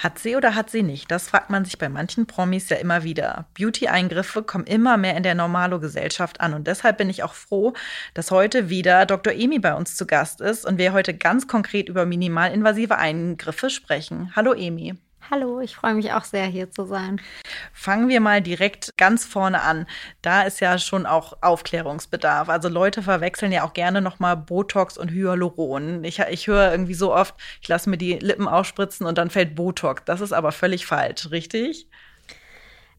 Hat sie oder hat sie nicht? Das fragt man sich bei manchen Promis ja immer wieder. Beauty-Eingriffe kommen immer mehr in der Normalo-Gesellschaft an und deshalb bin ich auch froh, dass heute wieder Dr. Emi bei uns zu Gast ist und wir heute ganz konkret über minimalinvasive Eingriffe sprechen. Hallo Emi. Hallo, ich freue mich auch sehr, hier zu sein. Fangen wir mal direkt ganz vorne an. Da ist ja schon auch Aufklärungsbedarf. Also Leute verwechseln ja auch gerne nochmal Botox und Hyaluron. Ich, ich höre irgendwie so oft, ich lasse mir die Lippen ausspritzen und dann fällt Botox. Das ist aber völlig falsch, richtig?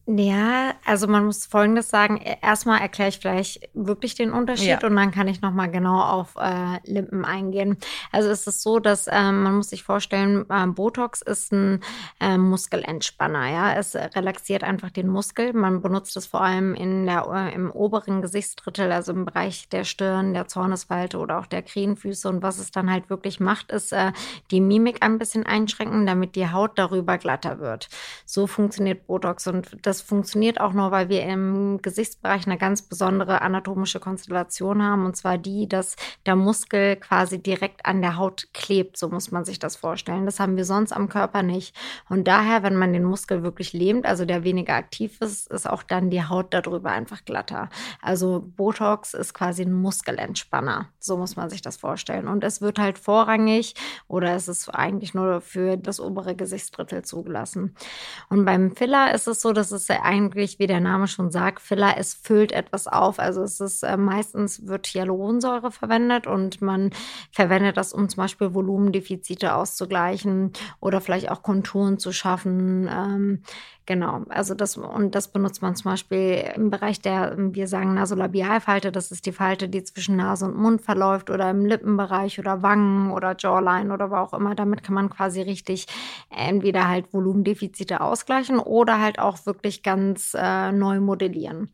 Ja, also man muss Folgendes sagen. Erstmal erkläre ich vielleicht wirklich den Unterschied ja. und dann kann ich nochmal genau auf äh, Limpen eingehen. Also es ist so, dass ähm, man muss sich vorstellen, äh, Botox ist ein äh, Muskelentspanner. Ja, es relaxiert einfach den Muskel. Man benutzt es vor allem in der, äh, im oberen Gesichtsdrittel, also im Bereich der Stirn, der Zornesfalte oder auch der Krähenfüße. Und was es dann halt wirklich macht, ist äh, die Mimik ein bisschen einschränken, damit die Haut darüber glatter wird. So funktioniert Botox und das das funktioniert auch nur, weil wir im Gesichtsbereich eine ganz besondere anatomische Konstellation haben. Und zwar die, dass der Muskel quasi direkt an der Haut klebt. So muss man sich das vorstellen. Das haben wir sonst am Körper nicht. Und daher, wenn man den Muskel wirklich lähmt, also der weniger aktiv ist, ist auch dann die Haut darüber einfach glatter. Also Botox ist quasi ein Muskelentspanner. So muss man sich das vorstellen. Und es wird halt vorrangig oder es ist eigentlich nur für das obere Gesichtsdrittel zugelassen. Und beim Filler ist es so, dass es eigentlich, wie der Name schon sagt, Filler, es füllt etwas auf. Also es ist äh, meistens wird Hyaluronsäure verwendet und man verwendet das, um zum Beispiel Volumendefizite auszugleichen oder vielleicht auch Konturen zu schaffen. Ähm, Genau, also das und das benutzt man zum Beispiel im Bereich der, wir sagen Nasolabialfalte, das ist die Falte, die zwischen Nase und Mund verläuft oder im Lippenbereich oder Wangen oder Jawline oder wo auch immer. Damit kann man quasi richtig entweder halt Volumendefizite ausgleichen oder halt auch wirklich ganz äh, neu modellieren.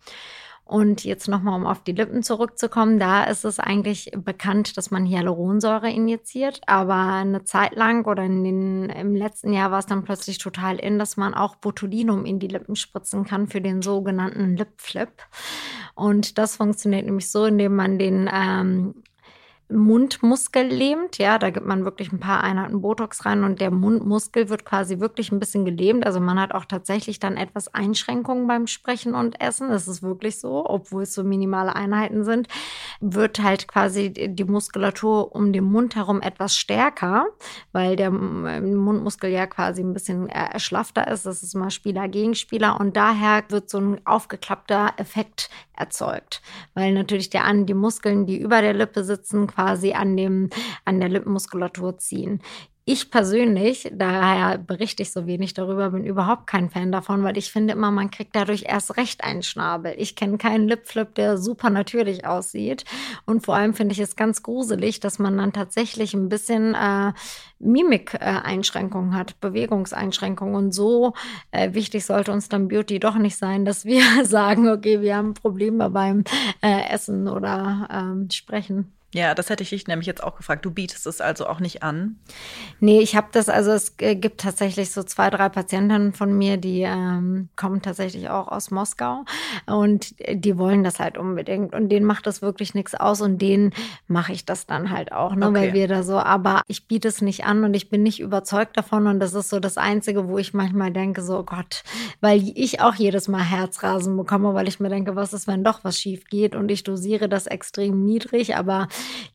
Und jetzt nochmal, um auf die Lippen zurückzukommen, da ist es eigentlich bekannt, dass man Hyaluronsäure injiziert. Aber eine Zeit lang oder den, im letzten Jahr war es dann plötzlich total in, dass man auch Botulinum in die Lippen spritzen kann für den sogenannten Lip Flip. Und das funktioniert nämlich so, indem man den ähm, Mundmuskel lähmt. Ja, da gibt man wirklich ein paar Einheiten Botox rein und der Mundmuskel wird quasi wirklich ein bisschen gelähmt. Also man hat auch tatsächlich dann etwas Einschränkungen beim Sprechen und Essen. Das ist wirklich so, obwohl es so minimale Einheiten sind, wird halt quasi die Muskulatur um den Mund herum etwas stärker, weil der Mundmuskel ja quasi ein bisschen erschlaffter ist. Das ist mal Spieler gegen Spieler und daher wird so ein aufgeklappter Effekt erzeugt, weil natürlich der an die Muskeln, die über der Lippe sitzen, quasi an dem an der Lippenmuskulatur ziehen. Ich persönlich, daher berichte ich so wenig darüber, bin überhaupt kein Fan davon, weil ich finde immer, man kriegt dadurch erst recht einen Schnabel. Ich kenne keinen Lipflip, der super natürlich aussieht. Und vor allem finde ich es ganz gruselig, dass man dann tatsächlich ein bisschen äh, Mimik-Einschränkungen hat, Bewegungseinschränkungen. Und so äh, wichtig sollte uns dann Beauty doch nicht sein, dass wir sagen, okay, wir haben Probleme beim äh, Essen oder ähm, Sprechen. Ja, das hätte ich dich nämlich jetzt auch gefragt. Du bietest es also auch nicht an? Nee, ich habe das, also es gibt tatsächlich so zwei, drei Patientinnen von mir, die ähm, kommen tatsächlich auch aus Moskau und die wollen das halt unbedingt und denen macht das wirklich nichts aus und denen mache ich das dann halt auch, ne, okay. weil wir da so, aber ich biete es nicht an und ich bin nicht überzeugt davon und das ist so das Einzige, wo ich manchmal denke, so oh Gott, weil ich auch jedes Mal Herzrasen bekomme, weil ich mir denke, was ist, wenn doch was schief geht und ich dosiere das extrem niedrig, aber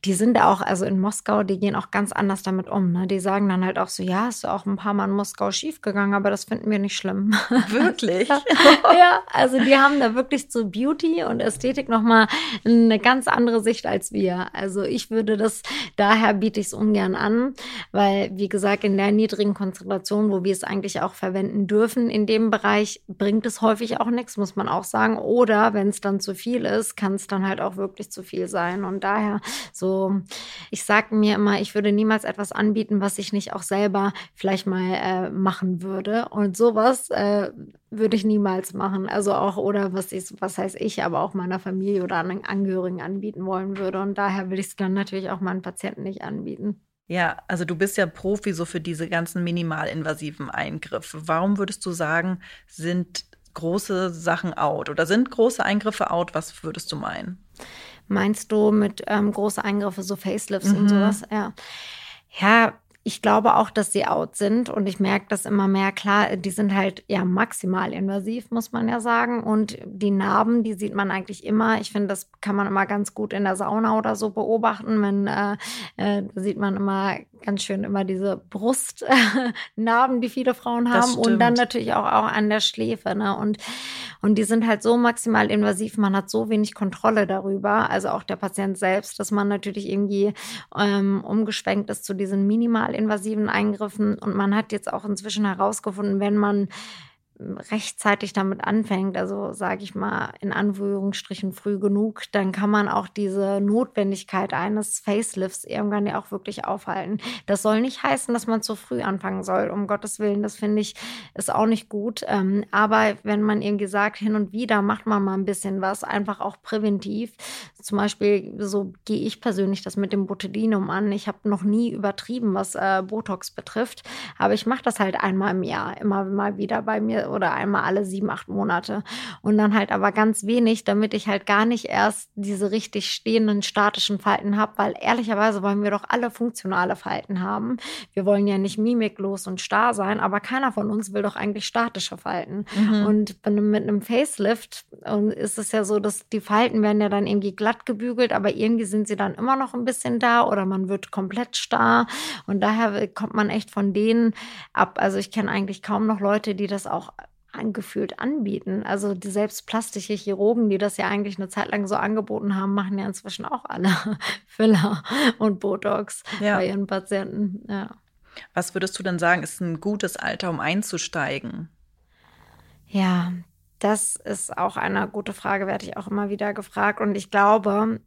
die sind auch, also in Moskau, die gehen auch ganz anders damit um. Ne? Die sagen dann halt auch so, ja, ist auch ein paar Mal in Moskau schiefgegangen, aber das finden wir nicht schlimm. Wirklich? ja, also die haben da wirklich zu Beauty und Ästhetik nochmal eine ganz andere Sicht als wir. Also ich würde das, daher biete ich es ungern an, weil, wie gesagt, in der niedrigen Konzentration, wo wir es eigentlich auch verwenden dürfen, in dem Bereich bringt es häufig auch nichts, muss man auch sagen. Oder wenn es dann zu viel ist, kann es dann halt auch wirklich zu viel sein. Und daher so, ich sage mir immer, ich würde niemals etwas anbieten, was ich nicht auch selber vielleicht mal äh, machen würde. Und sowas äh, würde ich niemals machen. Also auch, oder was ist, was heißt ich, aber auch meiner Familie oder anderen Angehörigen anbieten wollen würde. Und daher will ich es dann natürlich auch meinen Patienten nicht anbieten. Ja, also du bist ja Profi so für diese ganzen minimalinvasiven Eingriffe. Warum würdest du sagen, sind große Sachen out oder sind große Eingriffe out? Was würdest du meinen? Meinst du mit ähm, große Eingriffe, so Facelifts mhm. und sowas? Ja. Ja, ich glaube auch, dass sie out sind und ich merke das immer mehr. Klar, die sind halt ja maximal invasiv, muss man ja sagen. Und die Narben, die sieht man eigentlich immer. Ich finde, das kann man immer ganz gut in der Sauna oder so beobachten. Wenn, äh, äh, da sieht man immer ganz schön immer diese Brustnarben, die viele Frauen haben. Und dann natürlich auch, auch an der Schläfe. Ne? Und, und die sind halt so maximal invasiv. Man hat so wenig Kontrolle darüber. Also auch der Patient selbst, dass man natürlich irgendwie ähm, umgeschwenkt ist zu diesen minimal invasiven Eingriffen. Und man hat jetzt auch inzwischen herausgefunden, wenn man rechtzeitig damit anfängt, also sage ich mal in Anführungsstrichen früh genug, dann kann man auch diese Notwendigkeit eines Facelifts irgendwann ja auch wirklich aufhalten. Das soll nicht heißen, dass man zu früh anfangen soll, um Gottes Willen. Das finde ich ist auch nicht gut. Ähm, aber wenn man irgendwie sagt, hin und wieder macht man mal ein bisschen was, einfach auch präventiv. Zum Beispiel, so gehe ich persönlich das mit dem Botulinum an. Ich habe noch nie übertrieben, was äh, Botox betrifft, aber ich mache das halt einmal im Jahr, immer mal wieder bei mir oder einmal alle sieben, acht Monate. Und dann halt aber ganz wenig, damit ich halt gar nicht erst diese richtig stehenden statischen Falten habe, weil ehrlicherweise wollen wir doch alle funktionale Falten haben. Wir wollen ja nicht mimiklos und starr sein, aber keiner von uns will doch eigentlich statische Falten. Mhm. Und mit einem Facelift ist es ja so, dass die Falten werden ja dann irgendwie glatt gebügelt, aber irgendwie sind sie dann immer noch ein bisschen da oder man wird komplett starr. Und daher kommt man echt von denen ab. Also ich kenne eigentlich kaum noch Leute, die das auch angefühlt anbieten. Also die selbst plastische Chirurgen, die das ja eigentlich eine Zeit lang so angeboten haben, machen ja inzwischen auch alle Filler und Botox ja. bei ihren Patienten. Ja. Was würdest du denn sagen, ist ein gutes Alter, um einzusteigen? Ja, das ist auch eine gute Frage, werde ich auch immer wieder gefragt. Und ich glaube,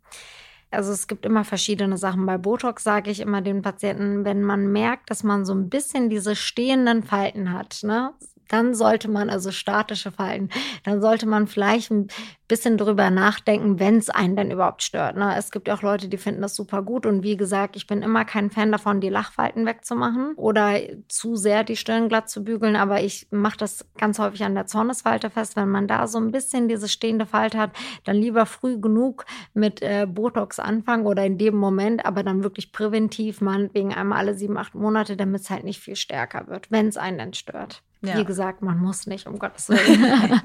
also es gibt immer verschiedene Sachen. Bei Botox sage ich immer den Patienten, wenn man merkt, dass man so ein bisschen diese stehenden Falten hat, ne? Dann sollte man also statische Falten, dann sollte man vielleicht ein bisschen drüber nachdenken, wenn es einen denn überhaupt stört. Ne? Es gibt auch Leute, die finden das super gut und wie gesagt, ich bin immer kein Fan davon, die Lachfalten wegzumachen oder zu sehr die Stirn glatt zu bügeln, aber ich mache das ganz häufig an der Zornesfalte fest. Wenn man da so ein bisschen diese stehende Falte hat, dann lieber früh genug mit äh, Botox anfangen oder in dem Moment, aber dann wirklich präventiv, meinetwegen einmal alle sieben, acht Monate, damit es halt nicht viel stärker wird, wenn es einen dann stört. Ja. Wie gesagt, man muss nicht, um Gottes Willen.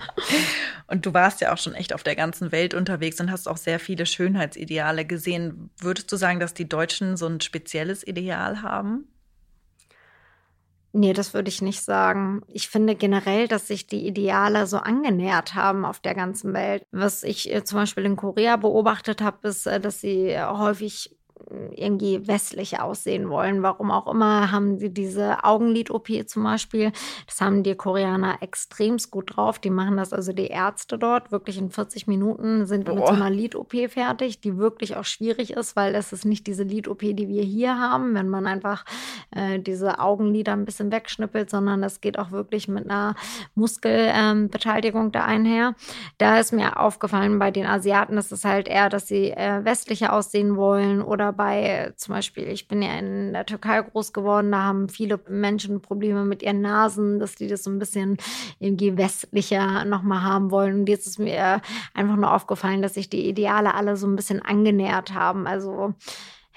und du warst ja auch schon echt auf der ganzen Welt unterwegs und hast auch sehr viele Schönheitsideale gesehen. Würdest du sagen, dass die Deutschen so ein spezielles Ideal haben? Nee, das würde ich nicht sagen. Ich finde generell, dass sich die Ideale so angenähert haben auf der ganzen Welt. Was ich äh, zum Beispiel in Korea beobachtet habe, ist, äh, dass sie häufig irgendwie westlich aussehen wollen. Warum auch immer haben sie diese Augenlid-OP zum Beispiel. Das haben die Koreaner extremst gut drauf. Die machen das also die Ärzte dort wirklich in 40 Minuten sind Boah. mit so einer Lid-OP fertig, die wirklich auch schwierig ist, weil das ist nicht diese Lid-OP, die wir hier haben, wenn man einfach äh, diese Augenlider ein bisschen wegschnippelt, sondern das geht auch wirklich mit einer Muskelbeteiligung ähm, da einher. Da ist mir aufgefallen bei den Asiaten, dass es halt eher, dass sie äh, westlicher aussehen wollen oder bei, zum Beispiel, ich bin ja in der Türkei groß geworden, da haben viele Menschen Probleme mit ihren Nasen, dass die das so ein bisschen irgendwie westlicher nochmal haben wollen. Und jetzt ist mir einfach nur aufgefallen, dass sich die Ideale alle so ein bisschen angenähert haben. Also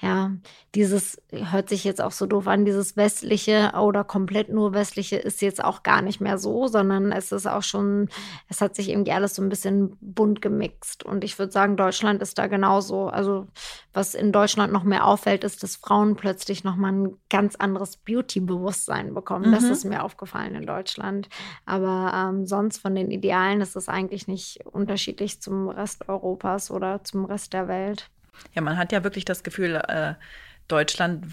ja, dieses hört sich jetzt auch so doof an, dieses westliche oder komplett nur westliche ist jetzt auch gar nicht mehr so, sondern es ist auch schon, es hat sich irgendwie alles so ein bisschen bunt gemixt. Und ich würde sagen, Deutschland ist da genauso. Also, was in Deutschland noch mehr auffällt, ist, dass Frauen plötzlich nochmal ein ganz anderes Beauty-Bewusstsein bekommen. Mhm. Das ist mir aufgefallen in Deutschland. Aber ähm, sonst von den Idealen ist es eigentlich nicht unterschiedlich zum Rest Europas oder zum Rest der Welt. Ja, man hat ja wirklich das Gefühl, äh, Deutschland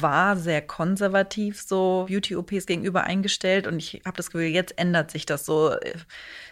war sehr konservativ so Beauty-OPs gegenüber eingestellt und ich habe das Gefühl, jetzt ändert sich das so.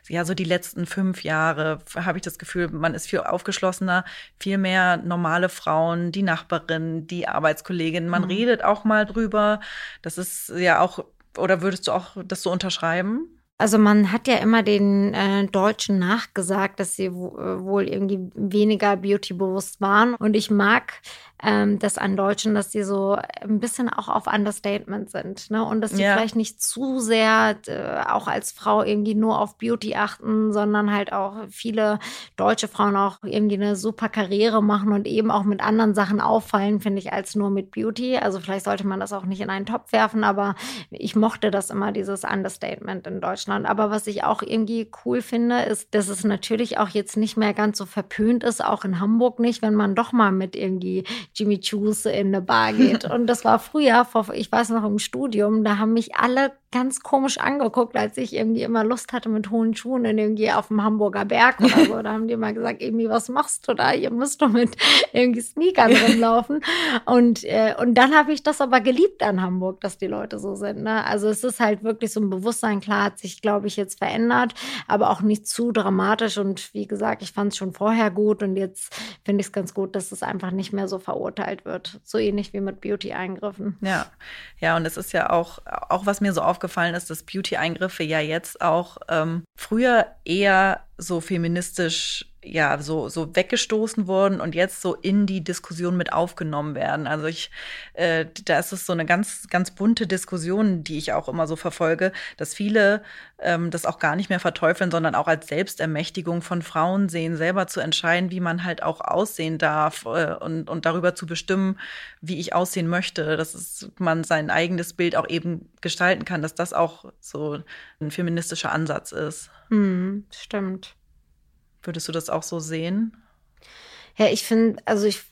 Ja, so die letzten fünf Jahre habe ich das Gefühl, man ist viel aufgeschlossener, viel mehr normale Frauen, die Nachbarin, die Arbeitskollegin. Man mhm. redet auch mal drüber. Das ist ja auch, oder würdest du auch das so unterschreiben? Also man hat ja immer den äh, Deutschen nachgesagt, dass sie äh, wohl irgendwie weniger beauty-bewusst waren. Und ich mag ähm, das an Deutschen, dass die so ein bisschen auch auf Understatement sind. Ne? Und dass die ja. vielleicht nicht zu sehr äh, auch als Frau irgendwie nur auf Beauty achten, sondern halt auch viele deutsche Frauen auch irgendwie eine super Karriere machen und eben auch mit anderen Sachen auffallen, finde ich, als nur mit Beauty. Also vielleicht sollte man das auch nicht in einen Topf werfen, aber ich mochte das immer, dieses Understatement in Deutschland. Aber was ich auch irgendwie cool finde, ist, dass es natürlich auch jetzt nicht mehr ganz so verpönt ist, auch in Hamburg nicht, wenn man doch mal mit irgendwie Jimmy Choos in eine Bar geht. Und das war früher, vor, ich weiß noch im Studium, da haben mich alle ganz komisch angeguckt, als ich irgendwie immer Lust hatte mit hohen Schuhen in irgendwie auf dem Hamburger Berg oder so. Da haben die immer gesagt, irgendwie, was machst du da? Ihr müsst doch mit irgendwie Sneakern rumlaufen. Und, äh, und dann habe ich das aber geliebt an Hamburg, dass die Leute so sind. Ne? Also es ist halt wirklich so ein Bewusstsein, klar hat sich, glaube ich, jetzt verändert, aber auch nicht zu dramatisch. Und wie gesagt, ich fand es schon vorher gut und jetzt finde ich es ganz gut, dass es einfach nicht mehr so verurteilt wird. So ähnlich wie mit Beauty-Eingriffen. Ja, ja, und es ist ja auch, auch was mir so aufgefallen aufgefallen ist, dass Beauty-Eingriffe ja jetzt auch ähm, früher eher so feministisch ja so so weggestoßen wurden und jetzt so in die Diskussion mit aufgenommen werden. Also ich äh, da ist es so eine ganz ganz bunte Diskussion, die ich auch immer so verfolge, dass viele ähm, das auch gar nicht mehr verteufeln, sondern auch als Selbstermächtigung von Frauen sehen, selber zu entscheiden, wie man halt auch aussehen darf äh, und und darüber zu bestimmen, wie ich aussehen möchte, dass es, man sein eigenes Bild auch eben gestalten kann, dass das auch so ein feministischer Ansatz ist. Hm, stimmt. Würdest du das auch so sehen? Ja, ich finde, also ich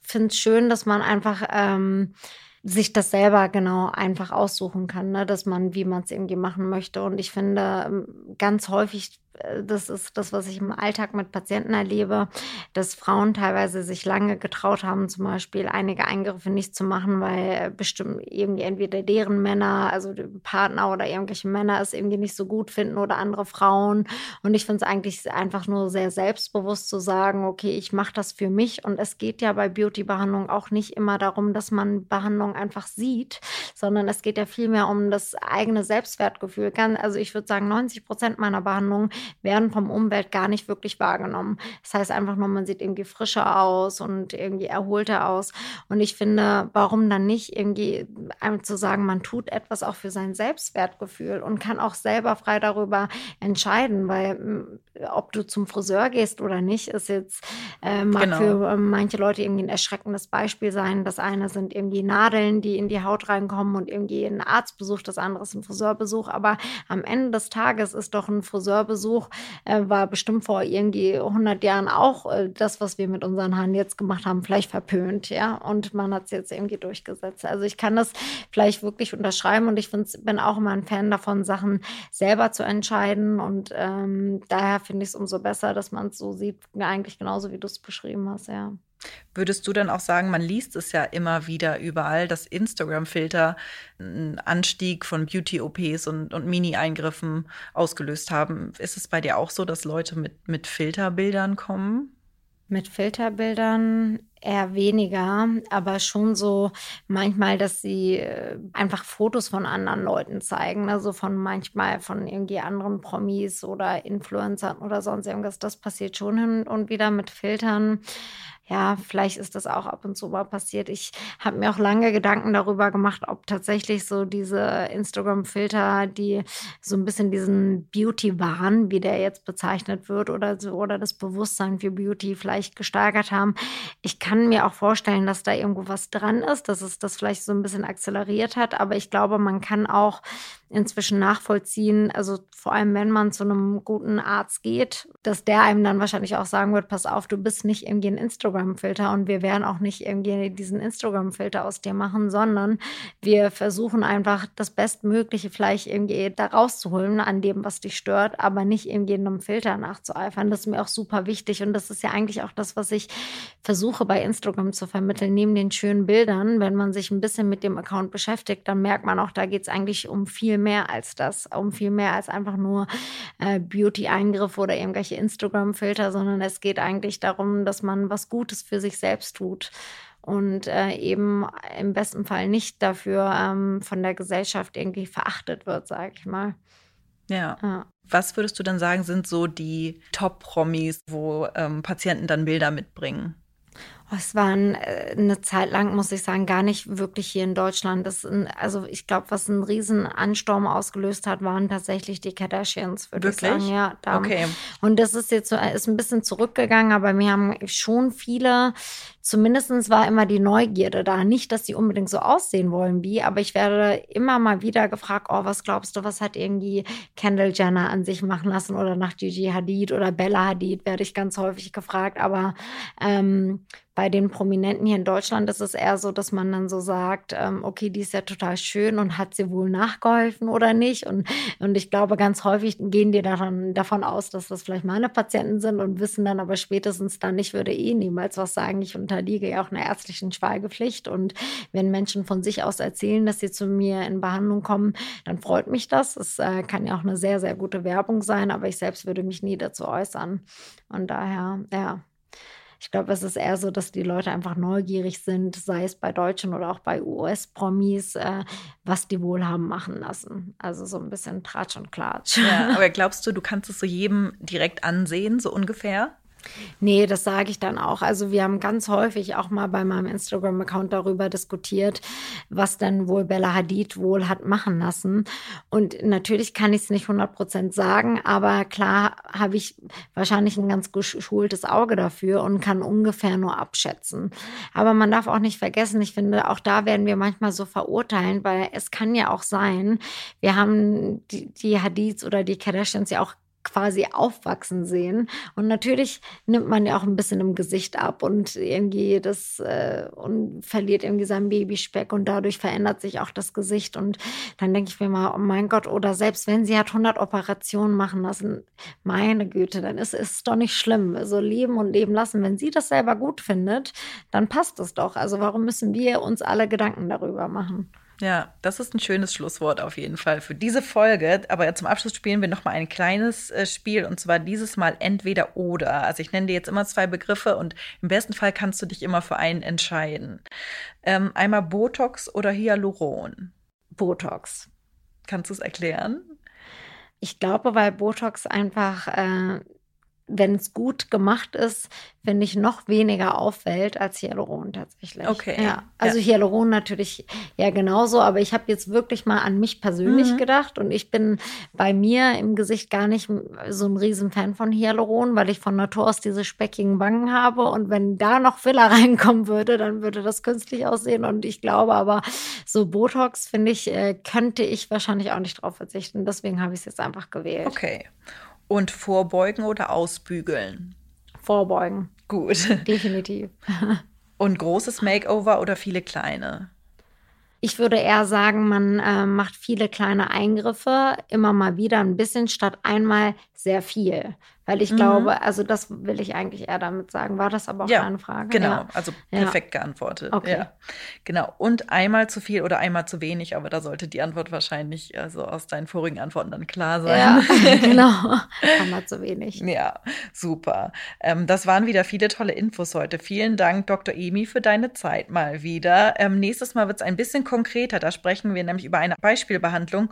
finde es schön, dass man einfach ähm, sich das selber genau einfach aussuchen kann, ne? dass man, wie man es irgendwie machen möchte. Und ich finde, ähm, ganz häufig das ist das, was ich im Alltag mit Patienten erlebe, dass Frauen teilweise sich lange getraut haben, zum Beispiel einige Eingriffe nicht zu machen, weil bestimmt irgendwie entweder deren Männer, also Partner oder irgendwelche Männer es irgendwie nicht so gut finden oder andere Frauen. Und ich finde es eigentlich einfach nur sehr selbstbewusst zu sagen, okay, ich mache das für mich. Und es geht ja bei Beauty-Behandlung auch nicht immer darum, dass man Behandlung einfach sieht, sondern es geht ja vielmehr um das eigene Selbstwertgefühl. Also ich würde sagen, 90 Prozent meiner Behandlungen werden vom Umwelt gar nicht wirklich wahrgenommen. Das heißt einfach nur, man sieht irgendwie frischer aus und irgendwie erholter aus. Und ich finde, warum dann nicht irgendwie einem zu sagen, man tut etwas auch für sein Selbstwertgefühl und kann auch selber frei darüber entscheiden, weil ob du zum Friseur gehst oder nicht, ist jetzt äh, mag genau. für äh, manche Leute irgendwie ein erschreckendes Beispiel sein. Das eine sind irgendwie Nadeln, die in die Haut reinkommen und irgendwie ein Arztbesuch, das andere ist ein Friseurbesuch. Aber am Ende des Tages ist doch ein Friseurbesuch äh, war bestimmt vor irgendwie 100 Jahren auch äh, das, was wir mit unseren Haaren jetzt gemacht haben, vielleicht verpönt, ja. Und man hat es jetzt irgendwie durchgesetzt. Also ich kann das vielleicht wirklich unterschreiben und ich bin auch immer ein Fan davon, Sachen selber zu entscheiden. Und ähm, daher finde ich es umso besser, dass man es so sieht, eigentlich genauso wie du es beschrieben hast, ja. Würdest du dann auch sagen, man liest es ja immer wieder überall, dass Instagram-Filter einen Anstieg von Beauty-OPs und, und Mini-Eingriffen ausgelöst haben? Ist es bei dir auch so, dass Leute mit, mit Filterbildern kommen? Mit Filterbildern eher weniger, aber schon so manchmal, dass sie äh, einfach Fotos von anderen Leuten zeigen, also von manchmal von irgendwie anderen Promis oder Influencern oder sonst irgendwas. Das passiert schon hin und wieder mit Filtern ja, vielleicht ist das auch ab und zu mal passiert. Ich habe mir auch lange Gedanken darüber gemacht, ob tatsächlich so diese Instagram-Filter, die so ein bisschen diesen Beauty-Wahn, wie der jetzt bezeichnet wird, oder so, oder das Bewusstsein für Beauty vielleicht gesteigert haben. Ich kann mir auch vorstellen, dass da irgendwo was dran ist, dass es das vielleicht so ein bisschen akzeleriert hat. Aber ich glaube, man kann auch inzwischen nachvollziehen, also vor allem wenn man zu einem guten Arzt geht, dass der einem dann wahrscheinlich auch sagen wird, pass auf, du bist nicht irgendwie ein Instagram-Filter und wir werden auch nicht irgendwie diesen Instagram-Filter aus dir machen, sondern wir versuchen einfach das Bestmögliche vielleicht irgendwie da rauszuholen an dem, was dich stört, aber nicht irgendwie einem Filter nachzueifern. Das ist mir auch super wichtig und das ist ja eigentlich auch das, was ich versuche bei Instagram zu vermitteln, neben den schönen Bildern. Wenn man sich ein bisschen mit dem Account beschäftigt, dann merkt man auch, da geht es eigentlich um viel mehr als das, um viel mehr als einfach nur äh, Beauty-Eingriffe oder irgendwelche Instagram-Filter, sondern es geht eigentlich darum, dass man was Gutes für sich selbst tut und äh, eben im besten Fall nicht dafür ähm, von der Gesellschaft irgendwie verachtet wird, sage ich mal. Ja. ja. Was würdest du dann sagen, sind so die Top-Promis, wo ähm, Patienten dann Bilder mitbringen? Es waren äh, eine Zeit lang, muss ich sagen, gar nicht wirklich hier in Deutschland. Das ein, also ich glaube, was einen riesen Ansturm ausgelöst hat, waren tatsächlich die Kardashians, würde ich sagen. Ja, da. okay. Und das ist jetzt so, ist ein bisschen zurückgegangen, aber mir haben schon viele zumindest war immer die Neugierde da. Nicht, dass sie unbedingt so aussehen wollen wie, aber ich werde immer mal wieder gefragt, oh, was glaubst du, was hat irgendwie Kendall Jenner an sich machen lassen oder nach Gigi Hadid oder Bella Hadid, werde ich ganz häufig gefragt. Aber ähm, bei den Prominenten hier in Deutschland ist es eher so, dass man dann so sagt, ähm, okay, die ist ja total schön und hat sie wohl nachgeholfen oder nicht. Und, und ich glaube, ganz häufig gehen die daran, davon aus, dass das vielleicht meine Patienten sind und wissen dann aber spätestens dann, ich würde eh niemals was sagen. Ich unterliege ja auch einer ärztlichen Schweigepflicht. Und wenn Menschen von sich aus erzählen, dass sie zu mir in Behandlung kommen, dann freut mich das. Es äh, kann ja auch eine sehr, sehr gute Werbung sein, aber ich selbst würde mich nie dazu äußern. Und daher, ja. Ich glaube, es ist eher so, dass die Leute einfach neugierig sind, sei es bei Deutschen oder auch bei US-Promis, äh, was die wohl haben machen lassen. Also so ein bisschen Tratsch und Klatsch. Ja, aber glaubst du, du kannst es so jedem direkt ansehen, so ungefähr? Nee, das sage ich dann auch. Also wir haben ganz häufig auch mal bei meinem Instagram-Account darüber diskutiert, was dann wohl Bella Hadid wohl hat machen lassen. Und natürlich kann ich es nicht 100 Prozent sagen, aber klar habe ich wahrscheinlich ein ganz geschultes Auge dafür und kann ungefähr nur abschätzen. Aber man darf auch nicht vergessen, ich finde, auch da werden wir manchmal so verurteilen, weil es kann ja auch sein, wir haben die, die Hadids oder die Kardashians ja auch quasi aufwachsen sehen. Und natürlich nimmt man ja auch ein bisschen im Gesicht ab und irgendwie das äh, und verliert irgendwie seinen Babyspeck und dadurch verändert sich auch das Gesicht. Und dann denke ich mir mal, oh mein Gott, oder selbst wenn sie hat 100 Operationen machen lassen, meine Güte, dann ist es doch nicht schlimm. So leben und leben lassen. Wenn sie das selber gut findet, dann passt es doch. Also warum müssen wir uns alle Gedanken darüber machen? Ja, das ist ein schönes Schlusswort auf jeden Fall für diese Folge. Aber zum Abschluss spielen wir noch mal ein kleines äh, Spiel und zwar dieses Mal entweder oder. Also ich nenne dir jetzt immer zwei Begriffe und im besten Fall kannst du dich immer für einen entscheiden. Ähm, einmal Botox oder Hyaluron. Botox. Kannst du es erklären? Ich glaube, weil Botox einfach äh, wenn es gut gemacht ist, finde ich, noch weniger auffällt als Hyaluron tatsächlich. Okay. Ja, also ja. Hyaluron natürlich ja genauso, aber ich habe jetzt wirklich mal an mich persönlich mhm. gedacht und ich bin bei mir im Gesicht gar nicht so ein Riesenfan von Hyaluron, weil ich von Natur aus diese speckigen Wangen habe und wenn da noch Filler reinkommen würde, dann würde das künstlich aussehen und ich glaube aber, so Botox, finde ich, äh, könnte ich wahrscheinlich auch nicht drauf verzichten. Deswegen habe ich es jetzt einfach gewählt. Okay. Und vorbeugen oder ausbügeln? Vorbeugen. Gut. Definitiv. Und großes Makeover oder viele kleine? Ich würde eher sagen, man äh, macht viele kleine Eingriffe, immer mal wieder ein bisschen, statt einmal sehr viel. Weil ich mhm. glaube, also das will ich eigentlich eher damit sagen. War das aber auch ja, eine Frage? Genau, ja. also perfekt ja. geantwortet. Okay. Ja. Genau. Und einmal zu viel oder einmal zu wenig, aber da sollte die Antwort wahrscheinlich also aus deinen vorigen Antworten dann klar sein. Ja, genau. einmal zu wenig. Ja, super. Ähm, das waren wieder viele tolle Infos heute. Vielen Dank, Dr. Emi, für deine Zeit mal wieder. Ähm, nächstes Mal wird es ein bisschen konkreter. Da sprechen wir nämlich über eine Beispielbehandlung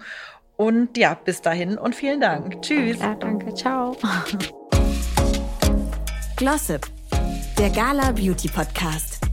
und ja, bis dahin und vielen Dank. Tschüss. Ja, danke. Ciao. Glossip, der Gala Beauty Podcast.